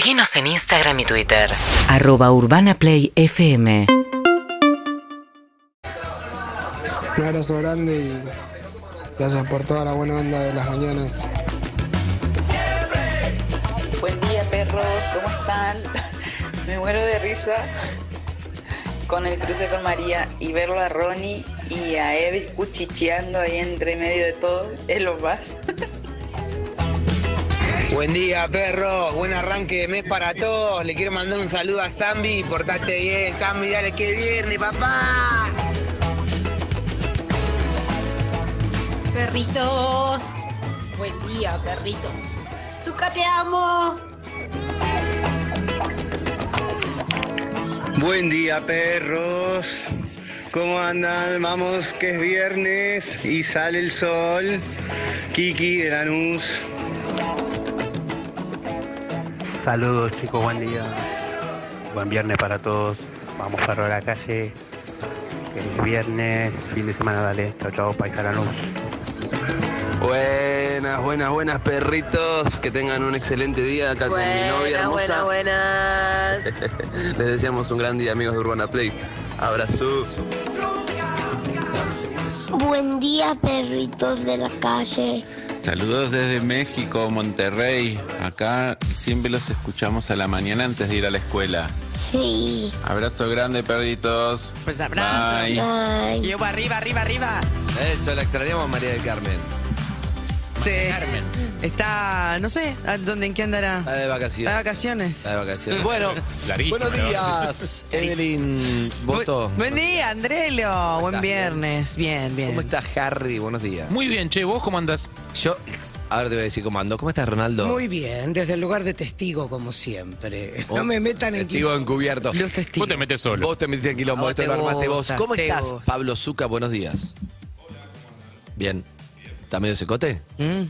Seguinos en Instagram y Twitter. arroba urbanaplayfm Un abrazo grande y gracias por toda la buena onda de las mañanas. Buen día, perros, ¿cómo están? Me muero de risa con el cruce con María y verlo a Ronnie y a Ed cuchicheando ahí entre medio de todo es lo más. Buen día, perro. Buen arranque de mes para todos. Le quiero mandar un saludo a Zambi. Portate bien, Zambi. Dale que viernes, papá. Perritos. Buen día, perritos. Zuka, te amo. Buen día, perros. ¿Cómo andan? Vamos, que es viernes y sale el sol. Kiki de Lanús. Saludos chicos, buen día. Buen viernes para todos. Vamos para la calle. Feliz viernes, fin de semana, dale. Chao, chao, paisa la luz. Buenas, buenas, buenas perritos. Que tengan un excelente día acá con mi novia hermosa. buenas. Les deseamos un gran día, amigos de Urbana Play. Abrazo. Buen día, perritos de la calle. Saludos desde México, Monterrey. Acá siempre los escuchamos a la mañana antes de ir a la escuela. Sí. Abrazo grande, perritos. Pues abrazo. Bye. Bye. Llevo arriba, arriba, arriba. Eso, la extrañamos María del Carmen. Sí. Está, no sé, ¿a ¿dónde, en qué andará? Está de vacaciones. Está de vacaciones. Está de vacaciones. Bueno, Larguísimo, buenos días, Evelyn Boto. Bu- Buen día, Andrelo. Buen estás? viernes. Bien, bien. ¿Cómo estás, Harry? Buenos días. Muy bien, che, ¿vos cómo andás? Yo, ahora te voy a decir cómo ando. ¿Cómo estás, Ronaldo? Muy bien, desde el lugar de testigo, como siempre. No me metan en Testigo encubierto. Los testigos. Vos te metes solo. Vos te metiste en quilombo, esto te lo armaste vos. ¿Cómo estás. Pablo Zuca? Buenos días. Bien. ¿Está medio secote? Mm.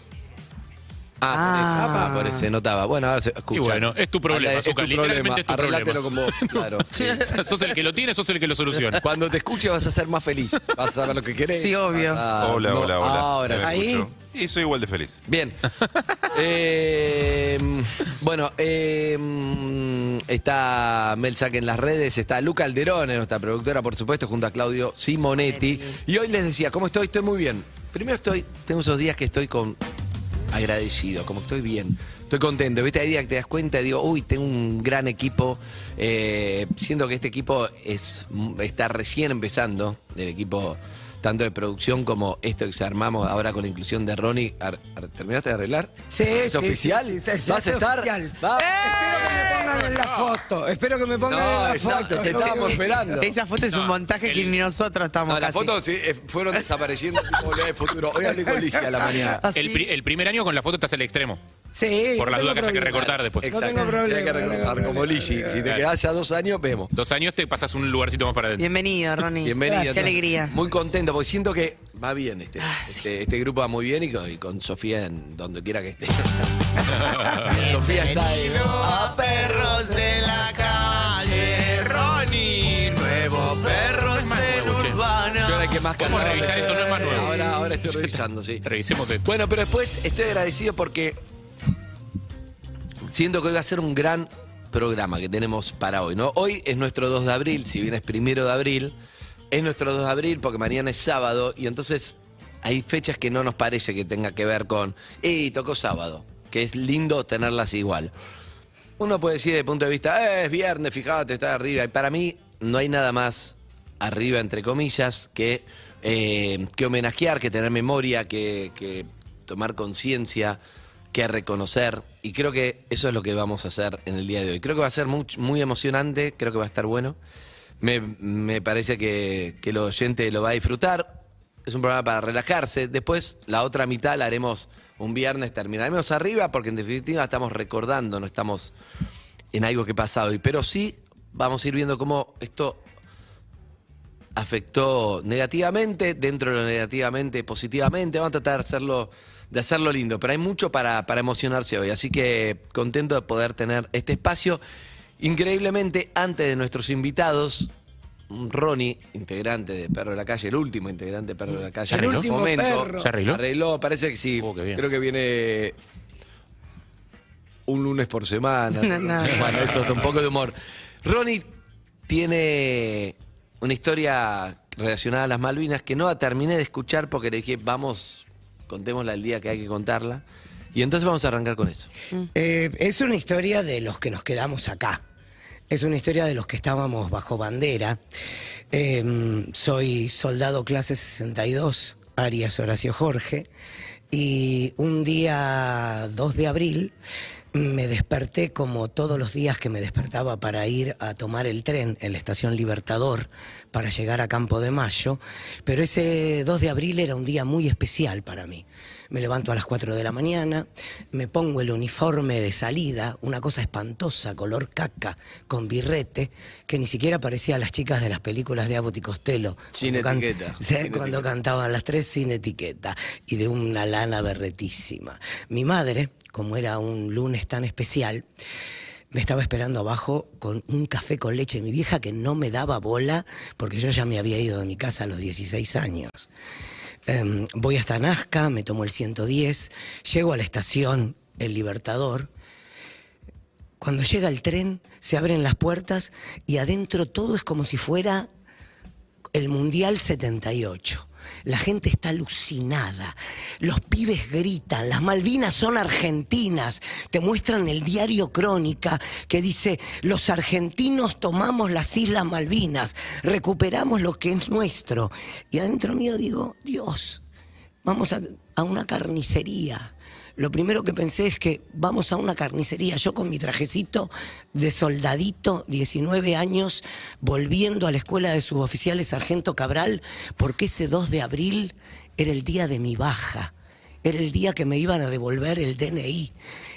Ah, por eso. Ah, por eso se notaba. Bueno, ahora se escucha. Y bueno, es tu problema, Anda, es tu Zucca, problema. literalmente es tu Arreglátelo problema. con vos, claro. Sí. sos el que lo tiene, sos el que lo soluciona. Cuando te escuche vas a ser más feliz. Vas a saber lo que querés. Sí, obvio. A- Hola, no, hola, hola. Ahora sí. Ahí. Y soy igual de feliz. Bien. Eh, bueno, eh, está Mel Sack en las redes, está Luca Alderón, nuestra productora, por supuesto, junto a Claudio Simonetti. Y hoy les decía, ¿cómo estoy? Estoy muy bien. Primero estoy, tengo esos días que estoy con agradecido, como que estoy bien. Estoy contento, ¿viste? Hay días que te das cuenta y digo, uy, tengo un gran equipo. Eh, siento que este equipo es, está recién empezando, el equipo tanto de producción como esto que se armamos ahora con la inclusión de Ronnie. Ar- ar- ¿Terminaste de arreglar? Sí, ¿Es sí, oficial? sí, sí, sí, ¿Vas a es estar? oficial. Va- Espero que me pongan en la foto. Espero que me pongan en No, la exacto, foto. te estábamos esperando. Esa foto es un montaje que ni nosotros estamos No, las fotos sí, eh, fueron desapareciendo tipo al futuro. Hoy hablé con Licia a la mañana. Así. El, pri- el primer año con la foto estás al extremo. Sí. Por no las dudas que haya que recortar después. No Exacto. tengo problema, Sí, hay que no recortar como. Lisi. Si te quedás ya dos años, vemos. Dos años te pasas un lugarcito más para adentro. Bienvenido, Ronnie. Bienvenido. Qué alegría. Muy contento porque siento que va bien este. este, este grupo va muy bien y con, y con Sofía en donde quiera que esté. Sofía está ahí. A perros de la calle, Ronnie, nuevo perros en nuevo, che. urbana. Yo era el que más Vamos a cantaba. revisar esto, no es más nuevo. Ahora, ahora estoy revisando, sí. Revisemos esto. Bueno, pero después estoy agradecido porque siento que hoy va a ser un gran programa que tenemos para hoy, ¿no? Hoy es nuestro 2 de abril, si bien es primero de abril, es nuestro 2 de abril porque mañana es sábado y entonces hay fechas que no nos parece que tenga que ver con, ¡y tocó sábado! Que es lindo tenerlas igual. Uno puede decir desde el punto de vista, "Eh, es viernes, fíjate, está arriba. Y para mí no hay nada más arriba, entre comillas, que, eh, que homenajear, que tener memoria, que tomar conciencia, que reconocer. Y creo que eso es lo que vamos a hacer en el día de hoy. Creo que va a ser muy, emocionante, creo que va a estar bueno. Me, parece que, que el oyente lo va a disfrutar. Es un programa para relajarse. Después, la otra mitad la haremos un viernes, terminaremos arriba, porque en definitiva estamos recordando, no estamos en algo que pasa hoy. Pero sí vamos a ir viendo cómo esto afectó negativamente, dentro de lo negativamente, positivamente. Vamos a tratar de hacerlo, de hacerlo lindo, pero hay mucho para, para emocionarse hoy. Así que contento de poder tener este espacio. Increíblemente, antes de nuestros invitados, Ronnie, integrante de Perro de la Calle, el último integrante de Perro de la Calle, El en último momento, perro. ¿Ya arregló? Arregló, parece que sí. Oh. Creo que viene. un lunes por semana. No, no. Bueno, eso es un poco de humor. Ronnie tiene una historia relacionada a las Malvinas que no la terminé de escuchar porque le dije, vamos, contémosla el día que hay que contarla. Y entonces vamos a arrancar con eso. Eh, es una historia de los que nos quedamos acá. Es una historia de los que estábamos bajo bandera. Eh, soy soldado clase 62, Arias Horacio Jorge, y un día 2 de abril me desperté como todos los días que me despertaba para ir a tomar el tren en la estación Libertador para llegar a Campo de Mayo, pero ese 2 de abril era un día muy especial para mí. Me levanto a las 4 de la mañana, me pongo el uniforme de salida, una cosa espantosa, color caca, con birrete, que ni siquiera parecía a las chicas de las películas de Abbott y Costello. Sin can- etiqueta, sin cuando etiqueta. cantaban las tres sin etiqueta y de una lana berretísima. Mi madre, como era un lunes tan especial, me estaba esperando abajo con un café con leche. Mi vieja que no me daba bola porque yo ya me había ido de mi casa a los 16 años. Em, voy hasta Nazca, me tomo el 110, llego a la estación El Libertador. Cuando llega el tren, se abren las puertas y adentro todo es como si fuera el Mundial 78. La gente está alucinada. Los pibes gritan. Las Malvinas son argentinas. Te muestran el diario Crónica que dice, los argentinos tomamos las Islas Malvinas, recuperamos lo que es nuestro. Y adentro mío digo, Dios, vamos a, a una carnicería. Lo primero que pensé es que vamos a una carnicería. Yo con mi trajecito de soldadito, 19 años, volviendo a la escuela de suboficiales Sargento Cabral, porque ese 2 de abril era el día de mi baja. Era el día que me iban a devolver el DNI.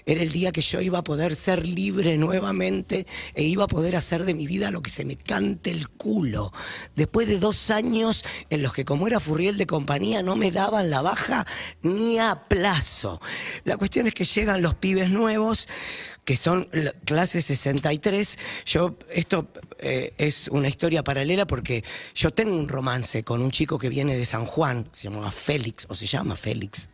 Era el día que yo iba a poder ser libre nuevamente e iba a poder hacer de mi vida lo que se me cante el culo. Después de dos años en los que como era furriel de compañía no me daban la baja ni a plazo. La cuestión es que llegan los pibes nuevos que son la- clase 63. Yo, esto eh, es una historia paralela porque yo tengo un romance con un chico que viene de San Juan, se llama Félix, o se llama Félix.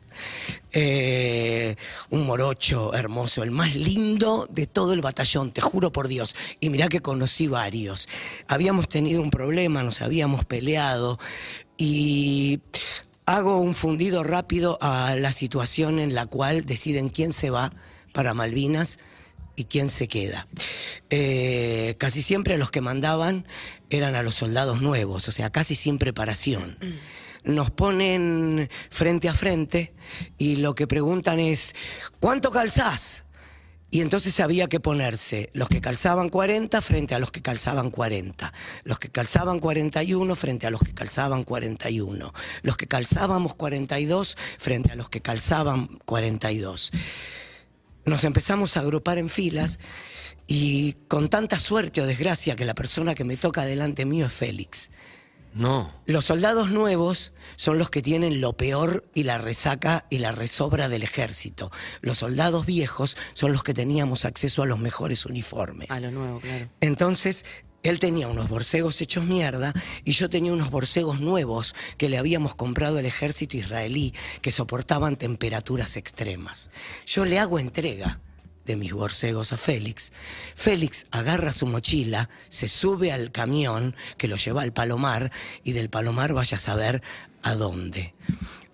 Eh, un morocho hermoso, el más lindo de todo el batallón, te juro por Dios. Y mirá que conocí varios. Habíamos tenido un problema, nos habíamos peleado y hago un fundido rápido a la situación en la cual deciden quién se va para Malvinas y quién se queda. Eh, casi siempre los que mandaban eran a los soldados nuevos, o sea, casi sin preparación. Nos ponen frente a frente y lo que preguntan es, ¿cuánto calzás? Y entonces había que ponerse los que calzaban 40 frente a los que calzaban 40, los que calzaban 41 frente a los que calzaban 41, los que calzábamos 42 frente a los que calzaban 42 nos empezamos a agrupar en filas y con tanta suerte o desgracia que la persona que me toca delante mío es Félix. No. Los soldados nuevos son los que tienen lo peor y la resaca y la resobra del ejército. Los soldados viejos son los que teníamos acceso a los mejores uniformes. A lo nuevo, claro. Entonces, él tenía unos borcegos hechos mierda y yo tenía unos borcegos nuevos que le habíamos comprado al ejército israelí que soportaban temperaturas extremas. Yo le hago entrega de mis borcegos a Félix. Félix agarra su mochila, se sube al camión que lo lleva al Palomar y del Palomar vaya a saber a dónde.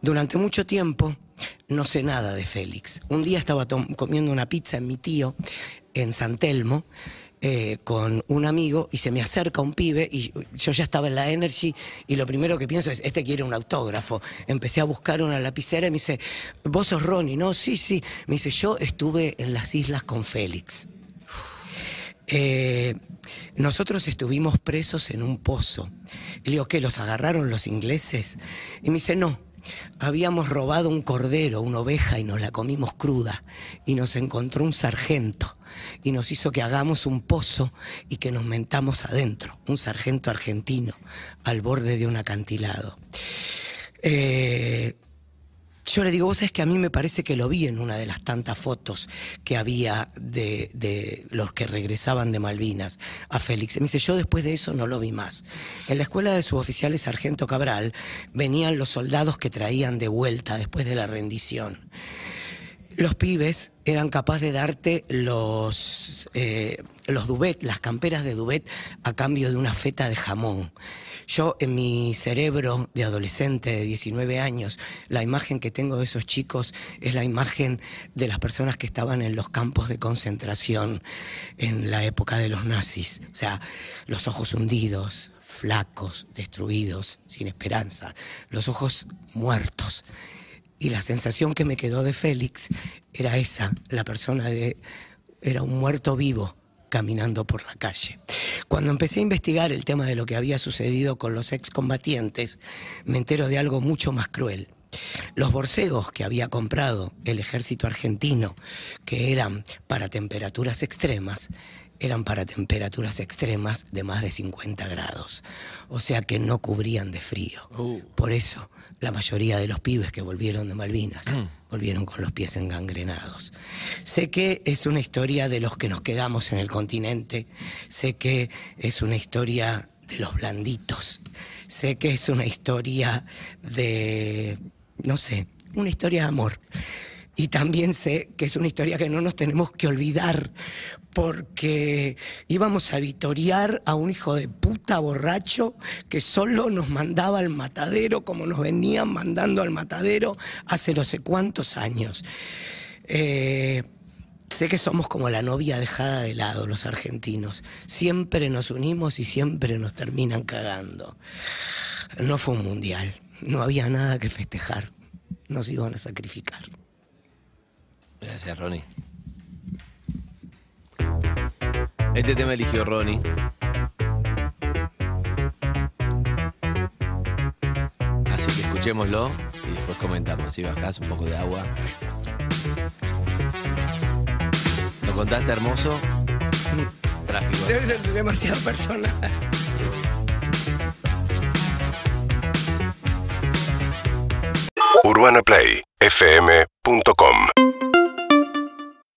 Durante mucho tiempo no sé nada de Félix. Un día estaba comiendo una pizza en mi tío en San Telmo eh, con un amigo y se me acerca un pibe y yo ya estaba en la Energy y lo primero que pienso es, este quiere un autógrafo. Empecé a buscar una lapicera y me dice, vos sos Ronnie, ¿no? Sí, sí. Me dice, yo estuve en las islas con Félix. Eh, nosotros estuvimos presos en un pozo. Le digo, ¿qué? ¿Los agarraron los ingleses? Y me dice, no. Habíamos robado un cordero, una oveja, y nos la comimos cruda. Y nos encontró un sargento. Y nos hizo que hagamos un pozo y que nos mentamos adentro. Un sargento argentino, al borde de un acantilado. Eh, yo le digo, vos sabés que a mí me parece que lo vi en una de las tantas fotos que había de, de los que regresaban de Malvinas a Félix. Me dice, yo después de eso no lo vi más. En la escuela de suboficiales Sargento Cabral venían los soldados que traían de vuelta después de la rendición. Los pibes eran capaces de darte los, eh, los duvet, las camperas de duvet a cambio de una feta de jamón. Yo en mi cerebro de adolescente de 19 años, la imagen que tengo de esos chicos es la imagen de las personas que estaban en los campos de concentración en la época de los nazis. O sea, los ojos hundidos, flacos, destruidos, sin esperanza, los ojos muertos. Y la sensación que me quedó de Félix era esa, la persona de... era un muerto vivo caminando por la calle. Cuando empecé a investigar el tema de lo que había sucedido con los excombatientes, me entero de algo mucho más cruel. Los borcegos que había comprado el ejército argentino, que eran para temperaturas extremas, eran para temperaturas extremas de más de 50 grados. O sea que no cubrían de frío. Por eso la mayoría de los pibes que volvieron de Malvinas volvieron con los pies engangrenados. Sé que es una historia de los que nos quedamos en el continente, sé que es una historia de los blanditos, sé que es una historia de, no sé, una historia de amor. Y también sé que es una historia que no nos tenemos que olvidar, porque íbamos a vitoriar a un hijo de puta borracho que solo nos mandaba al matadero como nos venían mandando al matadero hace no sé cuántos años. Eh, sé que somos como la novia dejada de lado los argentinos. Siempre nos unimos y siempre nos terminan cagando. No fue un mundial, no había nada que festejar, nos iban a sacrificar. Gracias, Ronnie. Este tema eligió Ronnie. Así que escuchémoslo y después comentamos. Si bajás un poco de agua. ¿Lo contaste hermoso? Trágico. Demasiado personal. UrbanaPlayFM.com